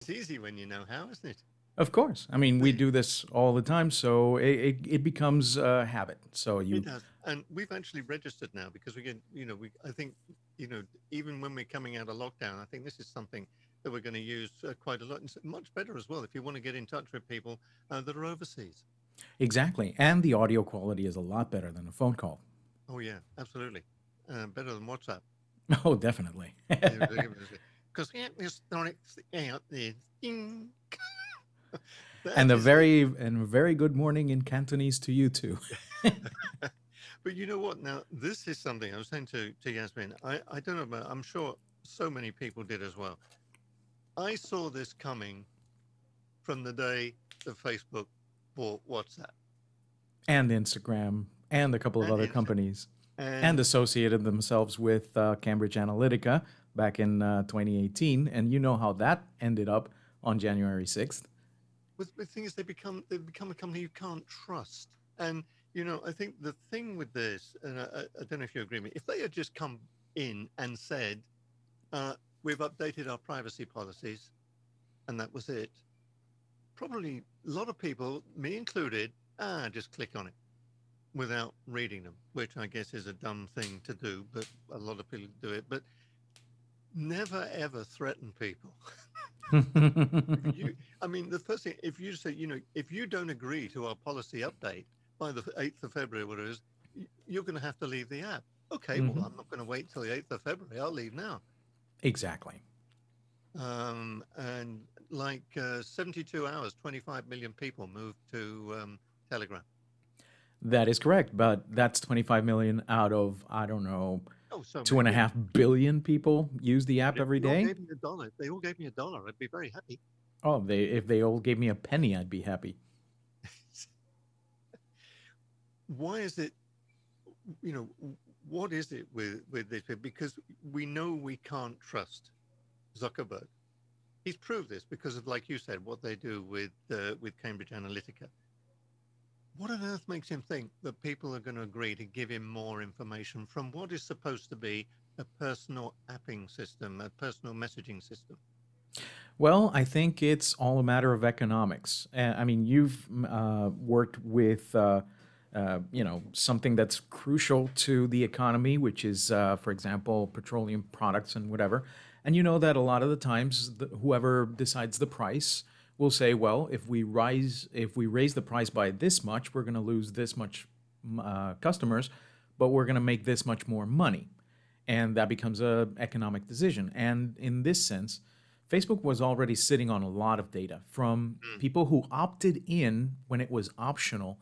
It's easy when you know how, isn't it? Of course. I mean, we do this all the time, so it, it, it becomes a habit. So you. It does. And we've actually registered now because we get, you know, we, I think, you know, even when we're coming out of lockdown, I think this is something that we're going to use uh, quite a lot. And it's much better as well if you want to get in touch with people uh, that are overseas. exactly. And the audio quality is a lot better than a phone call. Oh, yeah, absolutely. Uh, better than WhatsApp. Oh, definitely. Because we started out there. Ding. And a very and a very good morning in Cantonese to you too. But you know what? Now, this is something I was saying to, to Yasmin. I, I don't know about, I'm sure so many people did as well. I saw this coming from the day that Facebook bought WhatsApp. and Instagram and a couple of And other Insta- companies and And associated themselves with uh, Cambridge Analytica back in uh, 2018. And you know how that ended up on January 6th. with the thing is, they become they become a company you can't trust. And you know, I think the thing with this, and I, I I don't know if you agree with me, if they had just come in and said, uh, "We've updated our privacy policies," and that was it, probably a lot of people, me included, ah, just click on it without reading them, which I guess is a dumb thing to do, but a lot of people do it. But never ever threaten people. you, I mean, the first thing, if you say, you know, if you don't agree to our policy update by the 8th of February, what it is, you're going to have to leave the app. Okay, Mhm. well, I'm not going to wait till the 8th of February. I'll leave now. exactly. Um, and like uh, 72 hours, 25 million people moved to um, Telegram. That is correct. But that's 25 million out of, I don't know, Oh, so two and a half billion people use the app If every all gave me a dollar. They all gave me a dollar, I'd be very happy. Oh, they if they all gave me a penny, I'd be happy. why is it you know what is it with with this because we know we can't trust zuckerberg he's proved this because of like you said what they do with uh, with cambridge analytica what on earth makes him think that people are going to agree to give him more information from what is supposed to be a personal apping system a personal messaging system Well, I think it's all a matter of economics. I mean, you've uh, worked with, uh, uh, you know, something that's crucial to the economy, which is, uh, for example, petroleum products and whatever. And you know that a lot of the times, the, whoever decides the price will say, well, if we rise, if we raise the price by this much, we're going to lose this much uh, customers, but we're going to make this much more money, and that becomes a economic decision. And in this sense Facebook was already sitting on a lot of data from people who opted in when it was optional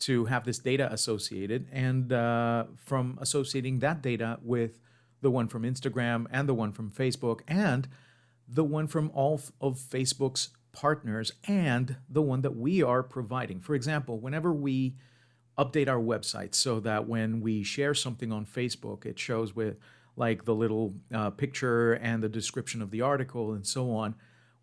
to have this data associated, and uh, from associating that data with the one from Instagram and the one from Facebook and the one from all of Facebook's partners and the one that we are providing. For example, whenever we update our website so that when we share something on Facebook, it shows with like the little uh, picture and the description of the article and so on.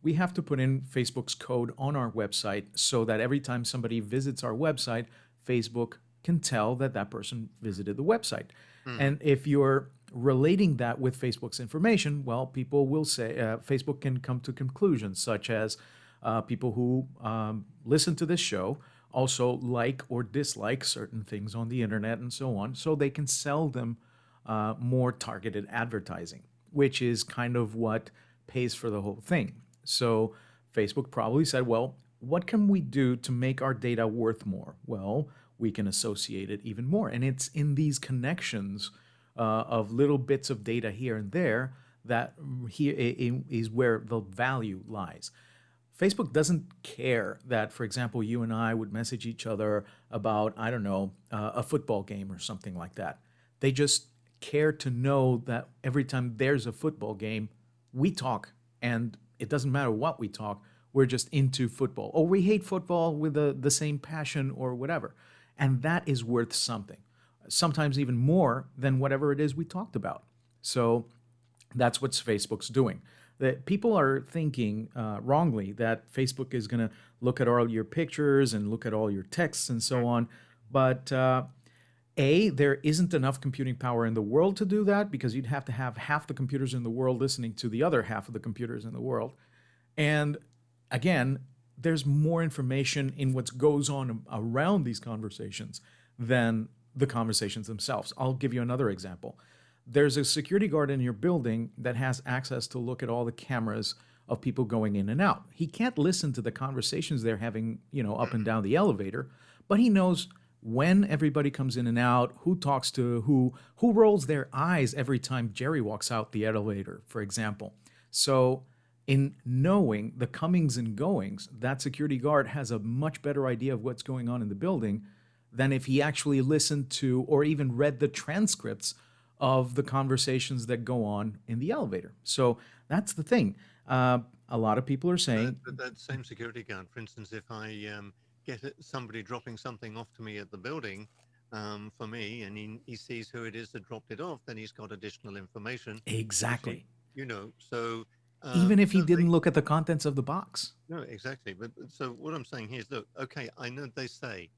We have to put in Facebook's code on our website so that every time somebody visits our website, Facebook can tell that that person visited the website. And if you're relating that with Facebook's information, well, people will say uh, Facebook can come to conclusions such as uh, people who um, listen to this show also like or dislike certain things on the internet and so on, so they can sell them uh, more targeted advertising, which is kind of what pays for the whole thing. So Facebook probably said, well, what can we do to make our data worth more? Well, we can associate it even more. And it's in these connections uh, of little bits of data here and there that here is where the value lies. Facebook doesn't care that, for example, you and I would message each other about, I don't know, uh, a football game or something like that. They just care to know that every time there's a football game, we talk, and it doesn't matter what we talk, we're just into football. Or we hate football with the, the same passion or whatever. And that is worth something, sometimes even more than whatever it is we talked about. So that's what Facebook's doing. That people are thinking uh, wrongly that Facebook is going to look at all your pictures and look at all your texts and so on. But uh, a, there isn't enough computing power in the world to do that because you'd have to have half the computers in the world listening to the other half of the computers in the world. And again, there's more information in what goes on around these conversations than the conversations themselves. I'll give you another example. There's a security guard in your building that has access to look at all the cameras of people going in and out. He can't listen to the conversations they're having, you know, up and down the elevator, but he knows when everybody comes in and out, who talks to who, who rolls their eyes every time Jerry walks out the elevator, for example. So, in knowing the comings and goings, that security guard has a much better idea of what's going on in the building than if he actually listened to or even read the transcripts of the conversations that go on in the elevator. So, that's the thing. Uh, a lot of people are saying. But that same security guard, for instance, if I um, get somebody dropping something off to me at the building um, for me and he, he sees who it is that dropped it off, then he's got additional information. Exactly. You know, so. Um, Even if he didn't they, look at the contents of the box. No, exactly. But so what I'm saying here is look, okay, I know they say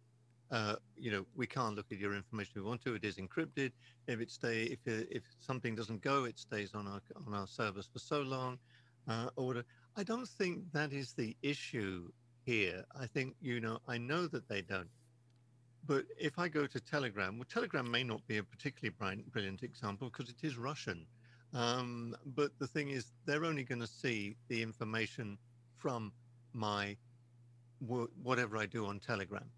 uh, you know, we can't look at your information if we want to. It is encrypted. If it stay, if if something doesn't go, it stays on our on our servers for so long. Uh, or I don't think that is the issue here. I think, you know, I know that they don't. But if I go to Telegram, well, Telegram may not be a particularly bright, brilliant example because it is Russian. Um, but the thing is, they're only going to see the information from my whatever I do on Telegram.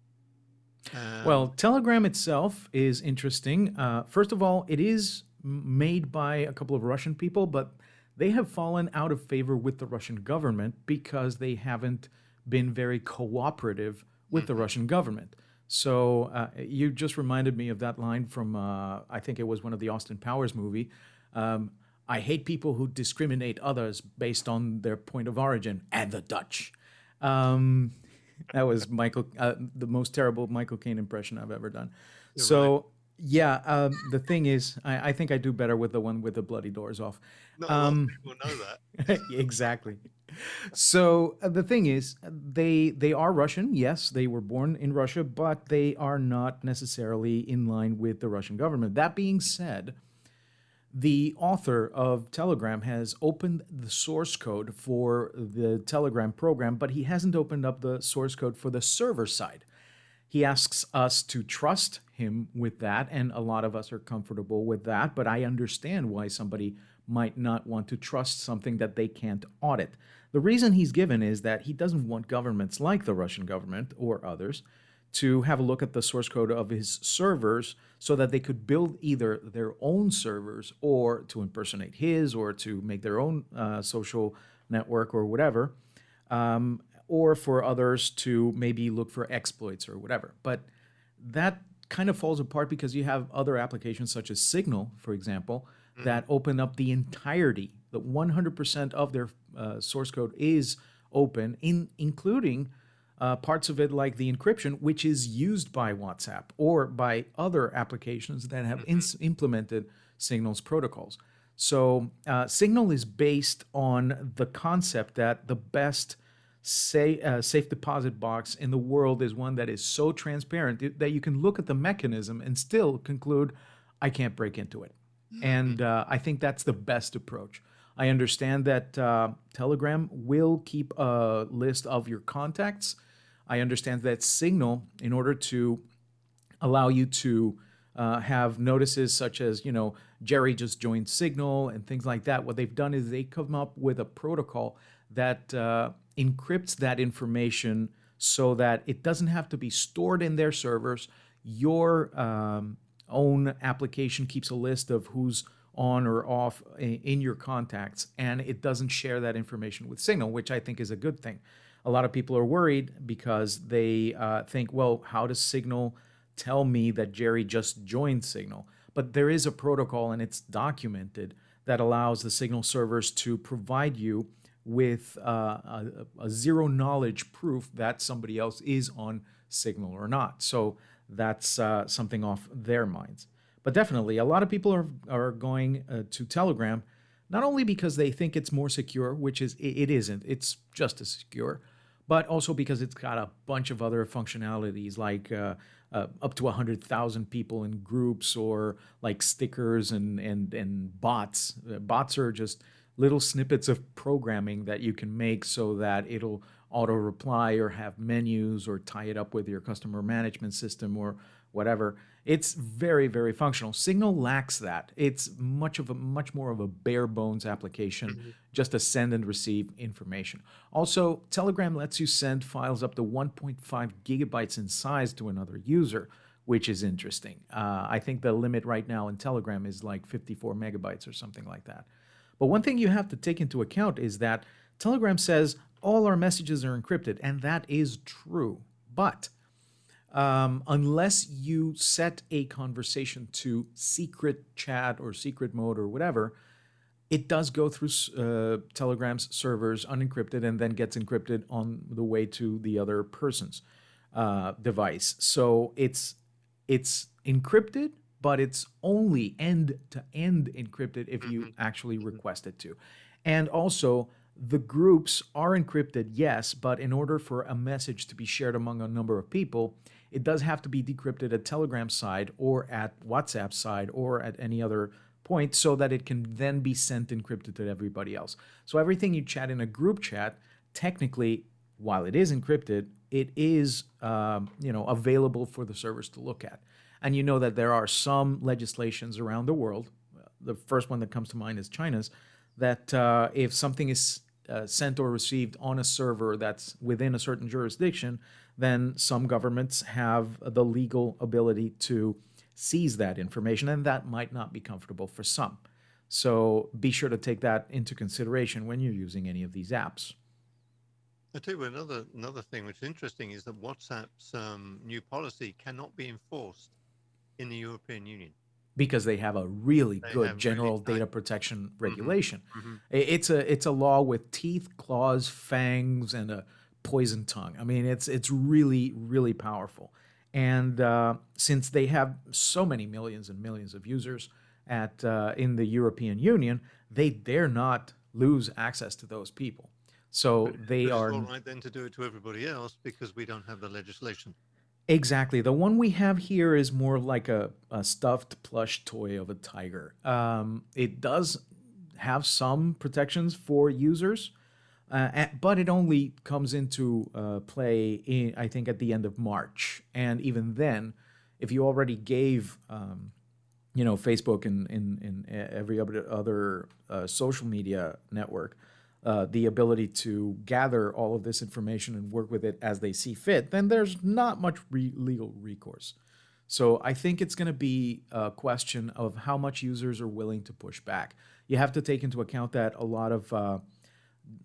Um, well, Telegram itself is interesting. Uh, first of all, it is made by a couple of Russian people, but they have fallen out of favor with the Russian government because they haven't been very cooperative with mm-hmm. the Russian government. So uh, you just reminded me of that line from uh, I think it was one of the Austin Powers movie. Um, I hate people who discriminate others based on their point of origin and the Dutch. Um, that was Michael, uh, the most terrible Michael Caine impression I've ever done. You're so right. yeah, um, the thing is, I, I, think I do better with the one with the bloody doors off. No, um, people know that. exactly. So uh, the thing is, they they are Russian. Yes, they were born in Russia, but they are not necessarily in line with the Russian government. That being said, the author of Telegram has opened the source code for the Telegram program, but he hasn't opened up the source code for the server side. He asks us to trust him with that, and a lot of us are comfortable with that, but I understand why somebody might not want to trust something that they can't audit. The reason he's given is that he doesn't want governments like the Russian government or others to have a look at the source code of his servers so that they could build either their own servers or to impersonate his or to make their own uh, social network or whatever, um, or for others to maybe look for exploits or whatever. But that kind of falls apart because you have other applications such as Signal, for example, mm-hmm. that open up the entirety, the 100% of their uh, source code is open, in including uh, parts of it like the encryption, which is used by WhatsApp or by other applications that have mm-hmm. implemented Signal's protocols. So uh, Signal is based on the concept that the best say, uh, safe deposit box in the world is one that is so transparent that you can look at the mechanism and still conclude, I can't break into it. Mm-hmm. And uh, I think that's the best approach. I understand that uh, Telegram will keep a list of your contacts I understand that Signal, in order to allow you to uh, have notices such as, you know, Jerry just joined Signal and things like that, what they've done is they come up with a protocol that uh, encrypts that information so that it doesn't have to be stored in their servers. Your um, own application keeps a list of who's on or off in your contacts, and it doesn't share that information with Signal, which I think is a good thing a lot of people are worried because they uh, think, well, how does Signal tell me that Jerry just joined Signal? But there is a protocol and it's documented that allows the Signal servers to provide you with uh, a, a, zero knowledge proof that somebody else is on Signal or not. So that's uh, something off their minds. But definitely, a lot of people are, are going uh, to Telegram not only because they think it's more secure, which is it isn't, it's just as secure, but also because it's got a bunch of other functionalities like uh, uh, up to 100,000 people in groups or like stickers and, and, and bots. Uh, bots are just little snippets of programming that you can make so that it'll auto reply or have menus or tie it up with your customer management system or whatever. It's very, very functional. Signal lacks that. It's much of a much more of a bare bones application, mm-hmm. just to send and receive information. Also, Telegram lets you send files up to 1.5 gigabytes in size to another user, which is interesting. Uh, I think the limit right now in Telegram is like 54 megabytes or something like that. But one thing you have to take into account is that Telegram says all our messages are encrypted, and that is true. But um, unless you set a conversation to secret chat or secret mode or whatever, it does go through uh, Telegram's servers unencrypted and then gets encrypted on the way to the other person's uh, device. So it's it's encrypted, but it's only end to end encrypted if you mm-hmm. actually request it to. And also, the groups are encrypted, yes, but in order for a message to be shared among a number of people, it does have to be decrypted at Telegram side or at WhatsApp side or at any other point so that it can then be sent encrypted to everybody else. So everything you chat in a group chat, technically, while it is encrypted, it is um, you know available for the servers to look at. And you know that there are some legislations around the world. The first one that comes to mind is China's that uh, if something is uh, sent or received on a server that's within a certain jurisdiction, then some governments have the legal ability to seize that information, and that might not be comfortable for some. So be sure to take that into consideration when you're using any of these apps. I tell you another another thing which is interesting is that WhatsApp's um, new policy cannot be enforced in the European Union because they have a really they good general really data protection mm-hmm. regulation. Mm-hmm. Mm-hmm. It's a it's a law with teeth, claws, fangs, and a poison tongue. I mean, it's it's really really powerful. And uh, since they have so many millions and millions of users at uh, in the European Union, they dare not lose access to those people. So they are all right then to do it to everybody else because we don't have the legislation. Exactly. The one we have here is more like a, a stuffed plush toy of a tiger. Um, it does have some protections for users, uh, but it only comes into uh, play, in, I think, at the end of March. And even then, if you already gave, um, you know, Facebook and, and, and every other, other uh, social media network uh, the ability to gather all of this information and work with it as they see fit, then there's not much re- legal recourse. So I think it's going to be a question of how much users are willing to push back. You have to take into account that a lot of uh,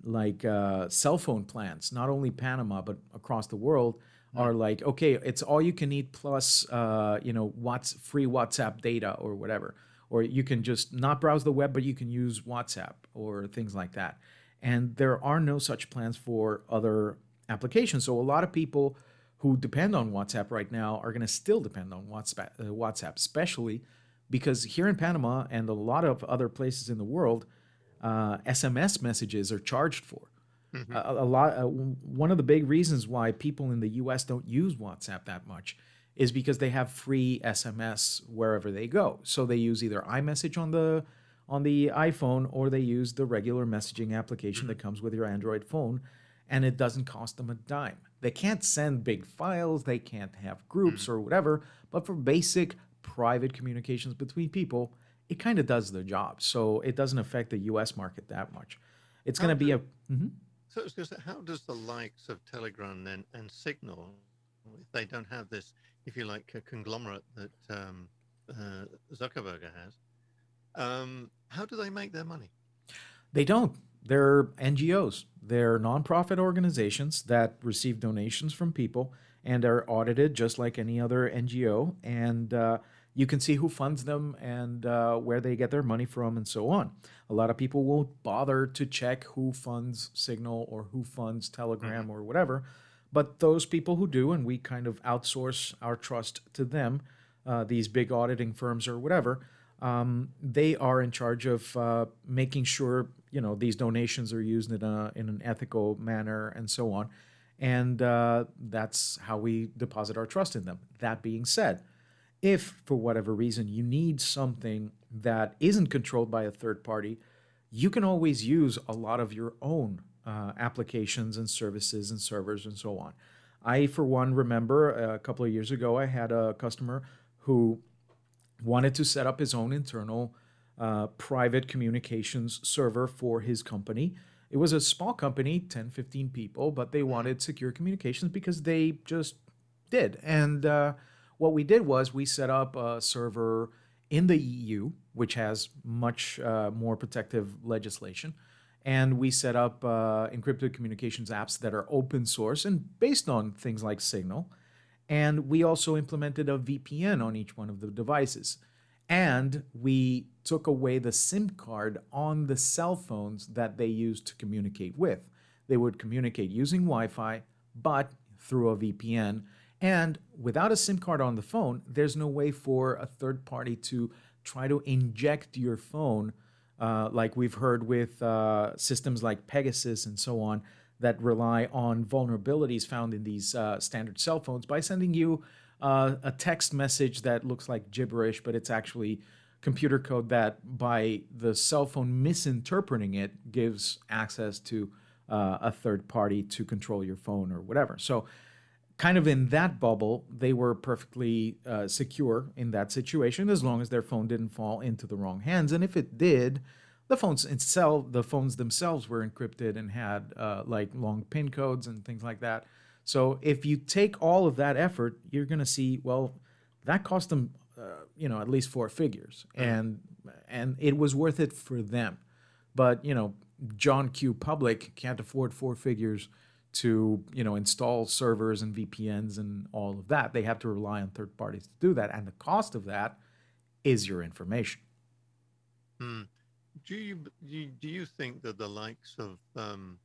like uh, cell phone plans, not only Panama but across the world, mm-hmm. are like okay, it's all you can eat plus uh, you know what's free WhatsApp data or whatever, or you can just not browse the web but you can use WhatsApp or things like that and there are no such plans for other applications. So a lot of people who depend on WhatsApp right now are going to still depend on WhatsApp, uh, WhatsApp, especially because here in Panama and a lot of other places in the world, uh, SMS messages are charged for. Mm-hmm. A, a, lot. Uh, one of the big reasons why people in the U.S. don't use WhatsApp that much is because they have free SMS wherever they go. So they use either iMessage on the on the iPhone or they use the regular messaging application that comes with your Android phone and it doesn't cost them a dime. They can't send big files, they can't have groups or whatever, but for basic private communications between people, it kind of does the job. So it doesn't affect the US market that much. It's going to be a. Mm-hmm. So say, how does the likes of Telegram then and Signal, if they don't have this, if you like, a conglomerate that um, uh, Zuckerberg has, um, how do they make their money? They don't. They're NGOs. They're nonprofit organizations that receive donations from people and are audited just like any other NGO. And uh, you can see who funds them and uh, where they get their money from and so on. A lot of people won't bother to check who funds Signal or who funds Telegram mm-hmm. or whatever. But those people who do, and we kind of outsource our trust to them, uh, these big auditing firms or whatever, um, they are in charge of uh, making sure you know these donations are used in, a, in an ethical manner and so on and uh, that's how we deposit our trust in them that being said if for whatever reason you need something that isn't controlled by a third party you can always use a lot of your own uh, applications and services and servers and so on. I, for one, remember a couple of years ago, I had a customer who wanted to set up his own internal uh, private communications server for his company. It was a small company, 10, 15 people, but they wanted secure communications because they just did. And uh, what we did was we set up a server in the EU, which has much uh, more protective legislation. And we set up uh, encrypted communications apps that are open source and based on things like Signal. And we also implemented a VPN on each one of the devices. And we took away the SIM card on the cell phones that they used to communicate with. They would communicate using Wi Fi, but through a VPN. And without a SIM card on the phone, there's no way for a third party to try to inject your phone, uh, like we've heard with uh, systems like Pegasus and so on, that rely on vulnerabilities found in these uh, standard cell phones by sending you uh, a text message that looks like gibberish, but it's actually computer code that, by the cell phone misinterpreting it, gives access to uh, a third party to control your phone or whatever. So, kind of in that bubble, they were perfectly uh, secure in that situation as long as their phone didn't fall into the wrong hands. And if it did, the phones itself, the phones themselves were encrypted and had uh, like long pin codes and things like that. So if you take all of that effort, you're going to see, well, that cost them, uh, you know, at least four figures, and and it was worth it for them. But you know, John Q. Public can't afford four figures to you know install servers and VPNs and all of that. They have to rely on third parties to do that, and the cost of that is your information. Hmm. Do you do you think that the likes of um,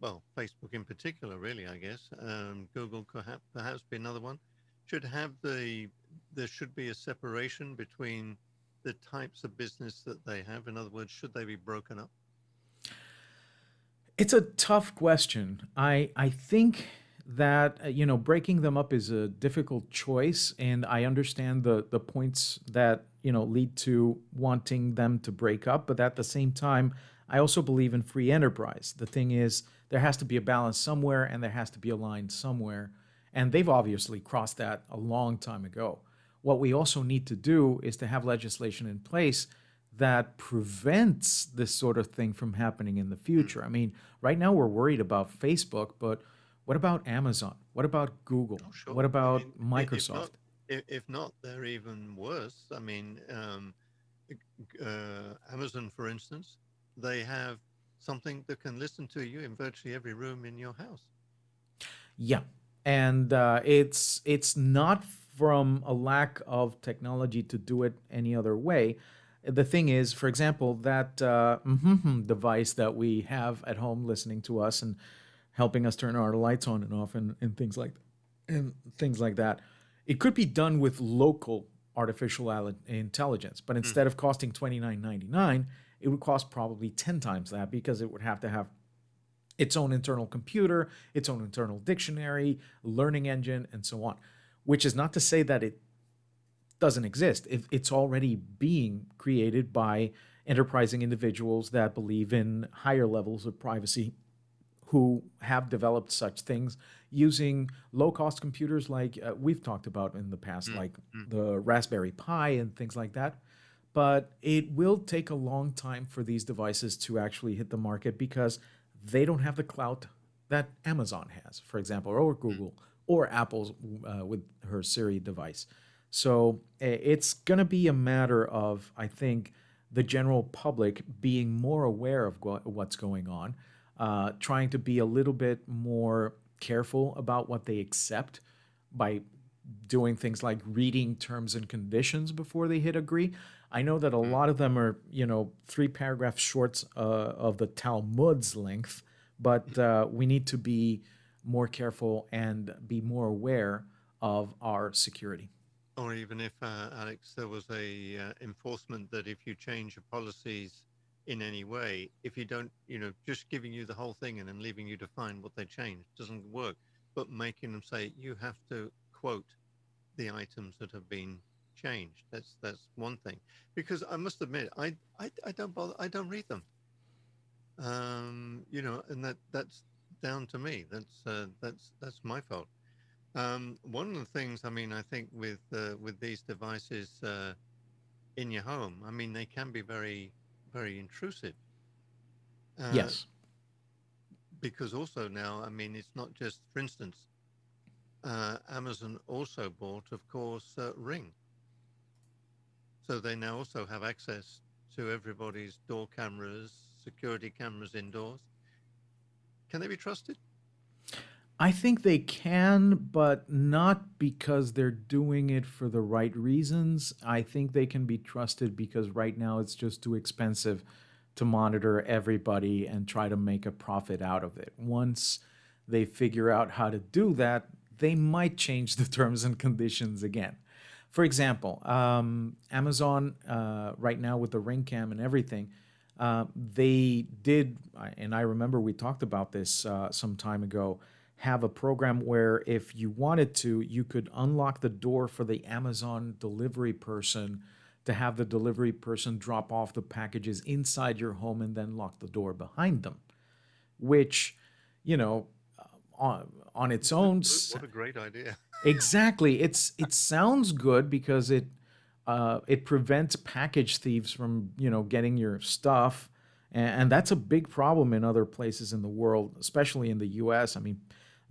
well, Facebook in particular, really, I guess. Um, Google have, perhaps be another one. Should have the there should be a separation between the types of business that they have. In other words, should they be broken up? It's a tough question. I I think that uh, you know breaking them up is a difficult choice, and I understand the the points that you know lead to wanting them to break up, but at the same time, I also believe in free enterprise. The thing is there has to be a balance somewhere and there has to be a line somewhere. And they've obviously crossed that a long time ago. What we also need to do is to have legislation in place that prevents this sort of thing from happening in the future. I mean, right now we're worried about Facebook, but what about Amazon? What about Google? Oh, sure. What about I mean, Microsoft? If not, if not, they're even worse. I mean, um, uh, Amazon, for instance, they have something that can listen to you in virtually every room in your house. Yeah, and uh, it's it's not from a lack of technology to do it any other way. The thing is, for example, that uh, device that we have at home listening to us and helping us turn our lights on and off and, and things like and things like that. It could be done with local artificial intelligence, but hmm. instead mm. of costing twenty nine ninety nine, it would cost probably 10 times that because it would have to have its own internal computer, its own internal dictionary, learning engine, and so on. Which is not to say that it doesn't exist. it's already being created by enterprising individuals that believe in higher levels of privacy who have developed such things using low cost computers like uh, we've talked about in the past, mm-hmm. like the Raspberry Pi and things like that but it will take a long time for these devices to actually hit the market because they don't have the clout that Amazon has, for example, or hmm. Google or Apple's uh, with her Siri device. So it's going to be a matter of, I think, the general public being more aware of what's going on, uh, trying to be a little bit more careful about what they accept by doing things like reading terms and conditions before they hit agree. I know that a mm. lot of them are, you know, three paragraph shorts uh, of the Talmud's length, but uh, we need to be more careful and be more aware of our security. Or even if, uh, Alex, there was a uh, enforcement that if you change your policies in any way, if you don't, you know, just giving you the whole thing and then leaving you to find what they changed doesn't work, but making them say you have to quote the items that have been changed. That's that's one thing. Because I must admit, I I, I don't bother. I don't read them. Um, you know, and that that's down to me. That's uh, that's that's my fault. Um, one of the things, I mean, I think with uh, with these devices uh, in your home, I mean, they can be very very intrusive. Uh, Yes. because also now, I mean, it's not just, for instance, uh, Amazon also bought, of course, uh, Ring. So they now also have access to everybody's door cameras, security cameras indoors. Can they be trusted? I think they can, but not because they're doing it for the right reasons. I think they can be trusted because right now it's just too expensive to monitor everybody and try to make a profit out of it. Once they figure out how to do that, they might change the terms and conditions again. For example, um, Amazon uh, right now with the Ring Cam and everything, uh, they did, and I remember we talked about this uh, some time ago, have a program where if you wanted to, you could unlock the door for the Amazon delivery person to have the delivery person drop off the packages inside your home and then lock the door behind them, which, you know, uh, on, on its own. What a great idea. Exactly. It's it sounds good because it uh, it prevents package thieves from you know getting your stuff, and, and that's a big problem in other places in the world, especially in the U.S. I mean,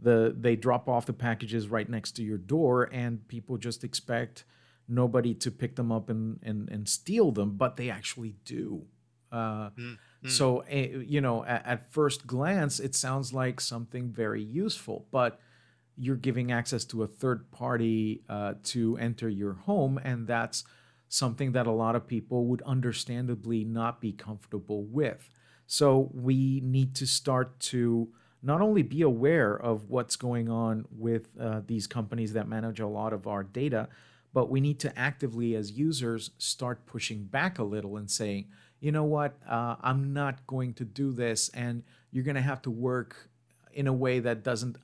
the they drop off the packages right next to your door, and people just expect nobody to pick them up and and, and steal them, but they actually do. Uh, Mm, mm. so, eh, you know, at, at first glance, it sounds like something very useful, but you're giving access to a third party uh, to enter your home, and that's something that a lot of people would understandably not be comfortable with. So, we need to start to not only be aware of what's going on with uh, these companies that manage a lot of our data, but we need to actively, as users, start pushing back a little and saying, you know what, uh, I'm not going to do this, and you're going to have to work in a way that doesn't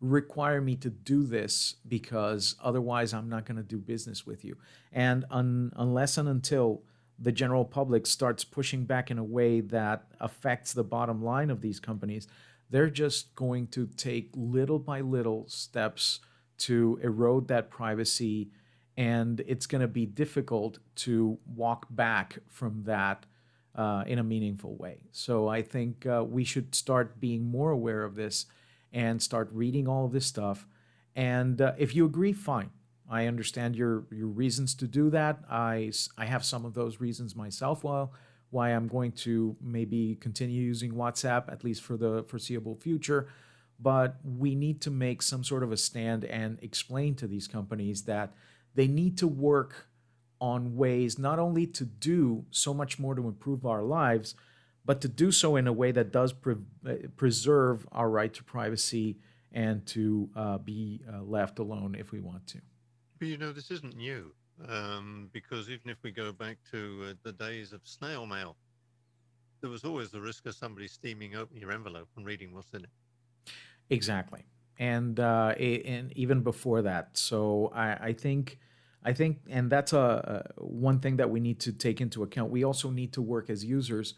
require me to do this because otherwise I'm not going to do business with you. And un- unless and until the general public starts pushing back in a way that affects the bottom line of these companies, they're just going to take little by little steps to erode that privacy. And it's going to be difficult to walk back from that uh, in a meaningful way. So I think uh, we should start being more aware of this and start reading all of this stuff. And uh, if you agree, fine. I understand your your reasons to do that. I I have some of those reasons myself. Well, why I'm going to maybe continue using WhatsApp at least for the foreseeable future. But we need to make some sort of a stand and explain to these companies that they need to work on ways not only to do so much more to improve our lives, but to do so in a way that does pre- uh, preserve our right to privacy and to uh, be uh, left alone if we want to. But you know, this isn't new um, because even if we go back to uh, the days of snail mail, there was always the risk of somebody steaming open your envelope and reading what's in it. Exactly, and uh, and even before that. So I, I think, I think, and that's a, a one thing that we need to take into account. We also need to work as users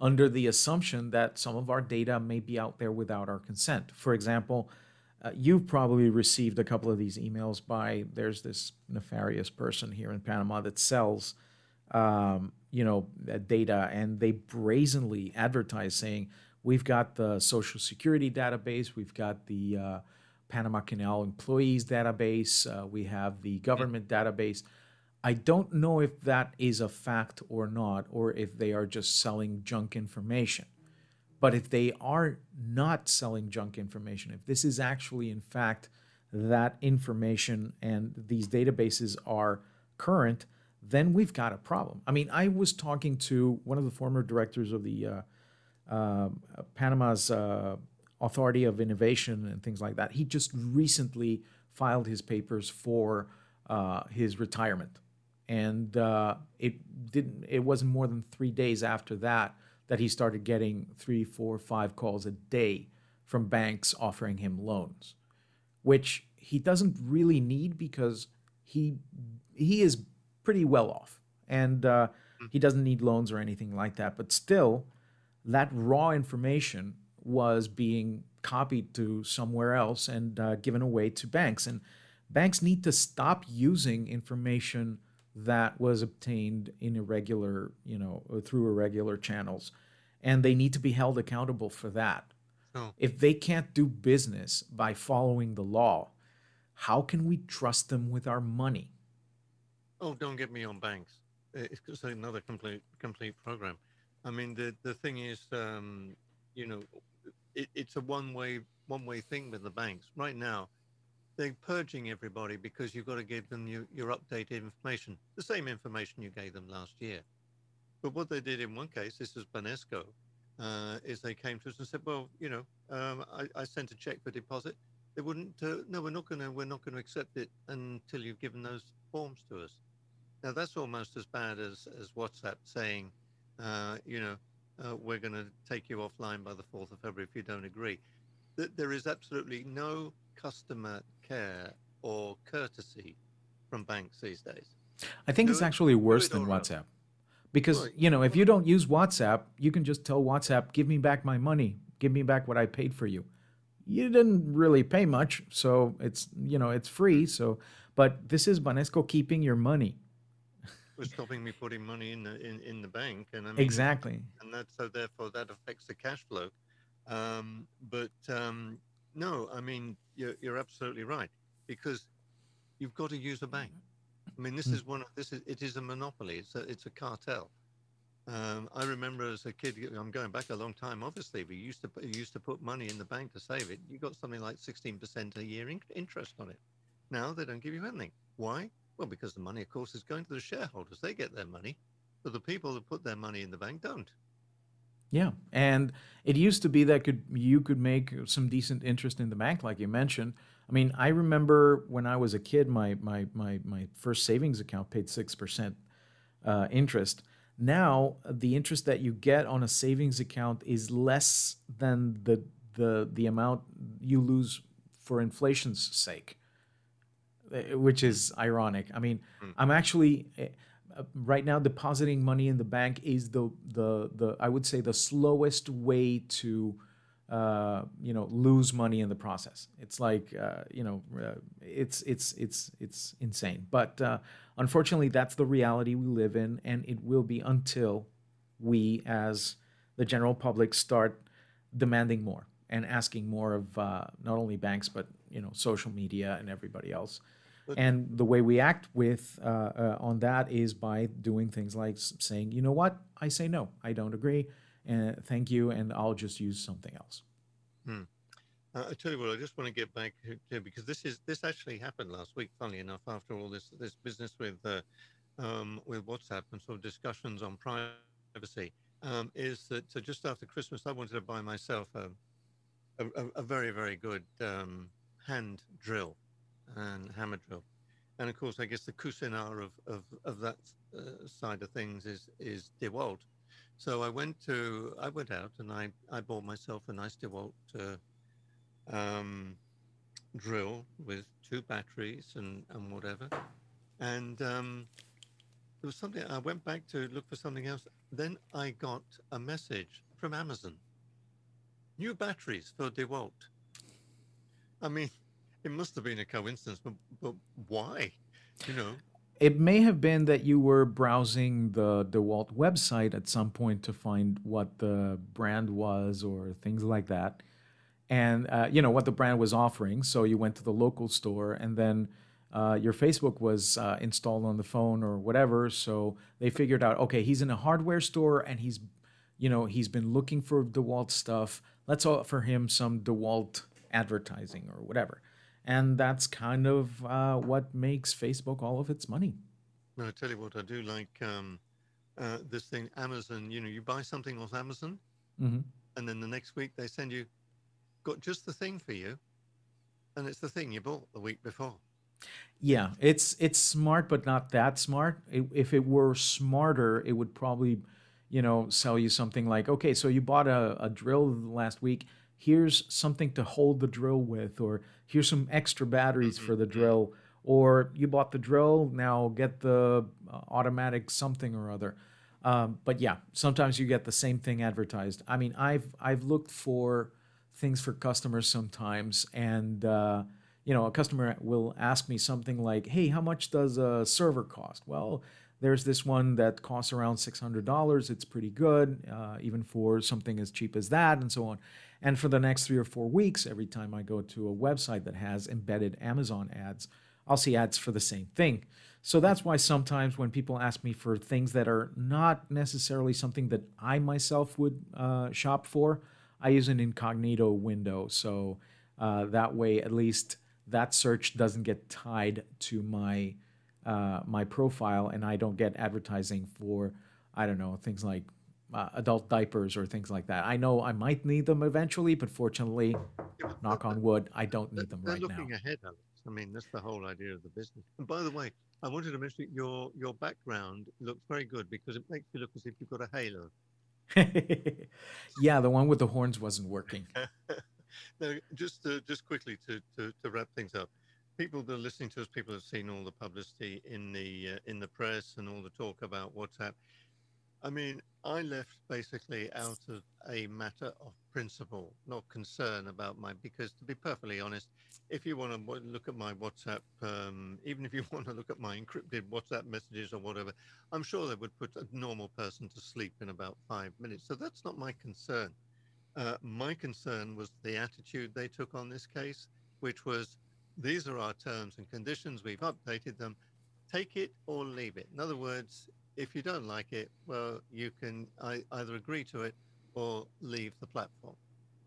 under the assumption that some of our data may be out there without our consent. For example, uh, you've probably received a couple of these emails by there's this nefarious person here in Panama that sells um, you know uh, data and they brazenly advertise saying we've got the social security database we've got the uh, panama canal employees database uh, we have the government database. I don't know if that is a fact or not or if they are just selling junk information but if they are not selling junk information, if this is actually, in fact, that information and these databases are current, then we've got a problem. I mean, I was talking to one of the former directors of the uh, uh, Panama's uh, Authority of Innovation and things like that. He just recently filed his papers for uh, his retirement, and uh, it didn't. It wasn't more than three days after that that he started getting three, four, five calls a day from banks offering him loans, which he doesn't really need because he he is pretty well off and uh, he doesn't need loans or anything like that. But still, that raw information was being copied to somewhere else and uh, given away to banks. And banks need to stop using information that was obtained in irregular, you know, through irregular channels. And they need to be held accountable for that. Oh. If they can't do business by following the law, how can we trust them with our money? Oh, don't get me on banks. It's it's another complete complete program. I mean, the the thing is, um, you know, it, it's a one way one way thing with the banks right now. They're purging everybody because you've got to give them your, your updated information, the same information you gave them last year. But what they did in one case, this is Banesco, uh, is they came to us and said, "Well, you know, um, I, I sent a check for deposit. They wouldn't. Uh, no, we're not going to. We're not going to accept it until you've given those forms to us." Now that's almost as bad as as WhatsApp saying, uh, you know, uh, we're going to take you offline by the fourth of February if you don't agree. That there is absolutely no customer care or courtesy from banks these days. I think Do it's it- actually worse than. WhatsApp. Because, Right. you know, if you don't use WhatsApp, you can just tell WhatsApp, give me back my money, give me back what I paid for you. You didn't really pay much, so it's, you know, it's free. So, but this is Banesco keeping your money. was stopping me putting money in the in, in the bank, and I mean, Exactly. and that so therefore that affects the cash flow. Um, but um, no, I mean you're you're absolutely right because you've got to use a bank. I mean, this Mm. is one of this is it is a monopoly. It's a it's a cartel. Um, I remember as a kid, I'm going back a long time. Obviously, we used to used to put money in the bank to save it. You got something like 16% a year in, interest on it. Now they don't give you anything. Why? Well, because the money, of course, is going to the shareholders. They get their money, but the people that put their money in the bank don't. Yeah, and it used to be that could you could make some decent interest in the bank, like you mentioned. I mean, I remember when I was a kid, my my my my first savings account paid six percent uh, interest. Now, the interest that you get on a savings account is less than the the the amount you lose for inflation's sake, eh, which is ironic. I mean, Mm. I'm actually eh, uh, right now depositing money in the bank is the the the I would say the slowest way to uh, you know lose money in the process. It's like uh, you know uh, it's it's it's it's insane. But uh, unfortunately, that's the reality we live in, and it will be until we, as the general public, start demanding more and asking more of uh, not only banks but you know social media and everybody else. But- And the way we act with uh, uh, on that is by doing things like saying, you know what, I say no, I don't agree, and thank you, and I'll just use something else. Uh, I tell you what, I just want to get back to because this is this actually happened last week. Funnily enough, after all this this business with uh, um, with WhatsApp and sort of discussions on privacy, um, is that so just after Christmas, I wanted to buy myself a a, a- a very very good um, hand drill and hammer drill, and of course, I guess the Cuisinart of of, of that uh, side of things is is DeWalt. So I went to I went out and I I bought myself a nice DeWalt. Uh, um, drill with two batteries and, and whatever. And um, there was something, I went back to look for something else. Then I got a message from Amazon new batteries for DeWalt. I mean, it must have been a coincidence, but, but why? You know, It may have been that you were browsing the DeWalt website at some point to find what the brand was or things like that, and uh, you know what the brand was offering. So you went to the local store, and then uh, your Facebook was uh, installed on the phone or whatever. So they figured out, okay, he's in a hardware store and he's, you know, he's been looking for DeWalt stuff. Let's offer him some DeWalt advertising or whatever. And that's kind of uh, what makes Facebook all of its money. no, I tell you what, I do like um, uh, this thing, Amazon. You know, you buy something off Amazon, hmm and then the next week they send you, got just the thing for you, and it's the thing you bought the week before. Yeah, it's it's smart, but not that smart. I- if it were smarter, it would probably, you know, sell you something like, okay, so you bought a, a drill last week. Here's something to hold the drill with, or here's some extra batteries for the drill, or you bought the drill, now get the uh, automatic something or other. Um, but yeah, sometimes you get the same thing advertised. I mean, I've I've looked for things for customers sometimes, and uh, you know, a customer will ask me something like, "Hey, how much does a server cost?" Well, there's this one that costs around $600. It's pretty good, uh, even for something as cheap as that, and so on. And for the next three or four weeks, every time I go to a website that has embedded Amazon ads, I'll see ads for the same thing. So that's why sometimes when people ask me for things that are not necessarily something that I myself would uh, shop for, I use an incognito window. So uh, that way, at least that search doesn't get tied to my uh, my profile, and I don't get advertising for I don't know things like uh, adult diapers or things like that. I know I might need them eventually, but fortunately, Yeah, knock on wood, I don't need them right now. looking ahead, Alex. I mean, that's the whole idea of the business. And by the way, I wanted to mention your your background looks very good because it makes you look as if you've got a halo. yeah, the one with the horns wasn't working. now, just to, just quickly to, to to wrap things up, people that are listening to us, people have seen all the publicity in the uh, in the press and all the talk about WhatsApp. I mean, I left basically out of a matter of principle, not concern about my. Because to be perfectly honest, if you want to look at my WhatsApp, um, even if you want to look at my encrypted WhatsApp messages or whatever, I'm sure they would put a normal person to sleep in about five minutes. So that's not my concern. Uh, my concern was the attitude they took on this case, which was these are our terms and conditions. We've updated them. Take it or leave it. In other words, if you don't like it, well, you can either agree to it or leave the platform.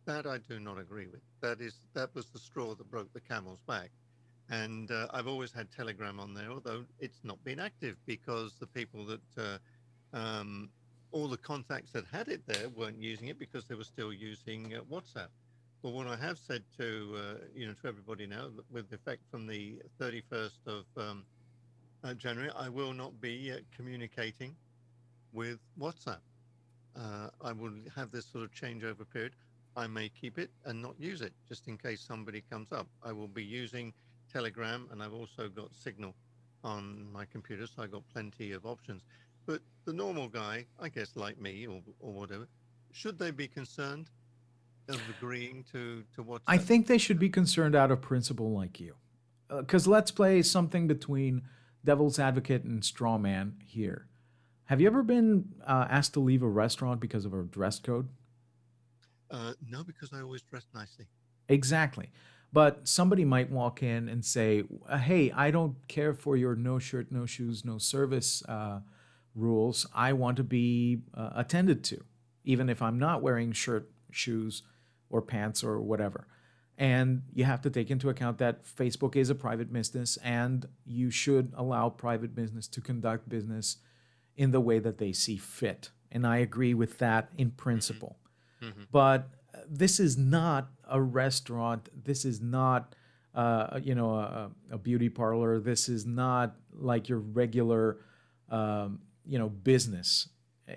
That I do not agree with. That is that was the straw that broke the camel's back. And uh, I've always had Telegram on there, although it's not been active because the people that uh, um, all the contacts that had it there weren't using it because they were still using uh, WhatsApp. But what I have said to uh, you know to everybody now, with the effect from the 31st of um, uh, January, I will not be uh, communicating with WhatsApp. Uh, I will have this sort of changeover period. I may keep it and not use it just in case somebody comes up. I will be using Telegram and I've also got Signal on my computer, so I've got plenty of options. But the normal guy, I guess, like me or, or whatever, should they be concerned of agreeing to to WhatsApp? I think they should be concerned out of principle, like you. Because let's play something between devil's advocate and straw man here. Have you ever been uh, asked to leave a restaurant because of a dress code? Uh, no, because I always dress nicely. Exactly. But somebody might walk in and say, uh, "Hey, I don't care for your no shirt, no shoes, no service uh, rules. I want to be uh, attended to, even if I'm not wearing shirt, shoes, or pants or whatever." And you have to take into account that Facebook is a private business, and you should allow private business to conduct business in the way that they see fit. And I agree with that in principle. Mhm. but this is not a restaurant. This is not uh, you know a, a beauty parlor. This is not like your regular um, you know business.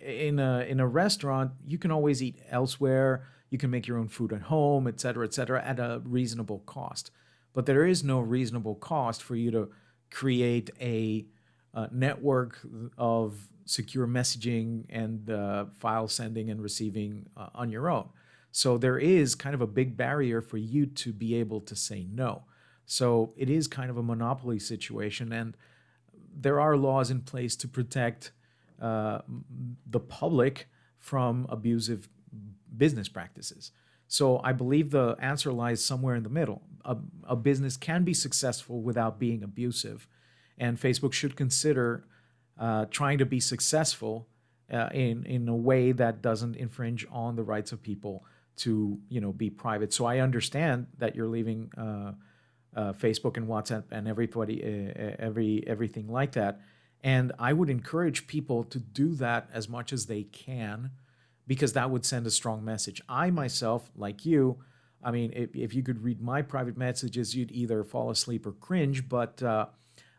In a in a restaurant you can always eat elsewhere you can make your own food at home et cetera et cetera at a reasonable cost but there is no reasonable cost for you to create a uh, network of secure messaging and uh, file sending and receiving uh, on your own. So there is kind of a big barrier for you to be able to say no. So it is kind of a monopoly situation, and there are laws in place to protect uh, the public from abusive business practices. So I believe the answer lies somewhere in the middle. A, a business can be successful without being abusive, and Facebook should consider uh, trying to be successful uh, in in a way that doesn't infringe on the rights of people to you know be private. So I understand that you're leaving uh, uh, Facebook and WhatsApp and everybody every everything like that, and I would encourage people to do that as much as they can because that would send a strong message. I myself, like you, I mean, if, if you could read my private messages, you'd either fall asleep or cringe. But uh,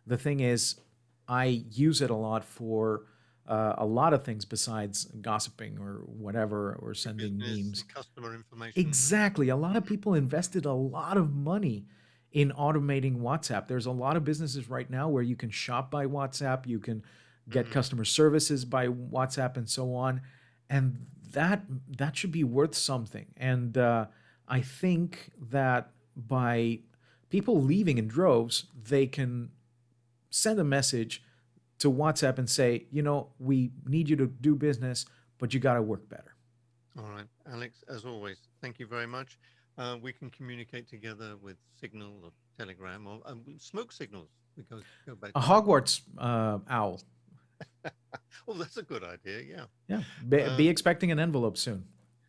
the thing is, I use it a lot for uh, a lot of things besides gossiping or whatever or sending Business, memes. customer information. Exactly. A lot of people invested a lot of money in automating WhatsApp. There's a lot of businesses right now where you can shop by WhatsApp, you can get Mhm. customer services by WhatsApp and so on, and that that should be worth something. And uh, I think that by people leaving in droves, they can send a message to WhatsApp and say, you know, we need you to do business, but you got to work better. All right, Alex, as always, thank you very much. Uh, we can communicate together with Signal or Telegram or um, smoke signals. We go, go back. A. Hogwarts uh, owl. Oh, that's a good idea. Yeah. Yeah, be, be Um, expecting an envelope soon.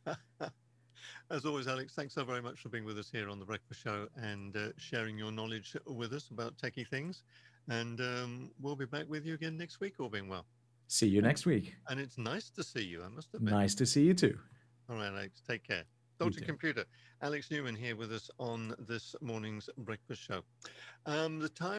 As always, Alex, thanks so very much for being with us here on The Breakfast Show and uh, sharing your knowledge with us about techie things. And um, we'll be back with you again next week, all being well. See you next week. And it's nice to see you, I must admit. Nice to see you too. All right, Alex, take care. Dr. Computer, Alex Newman here with us on this morning's breakfast show. Um, the time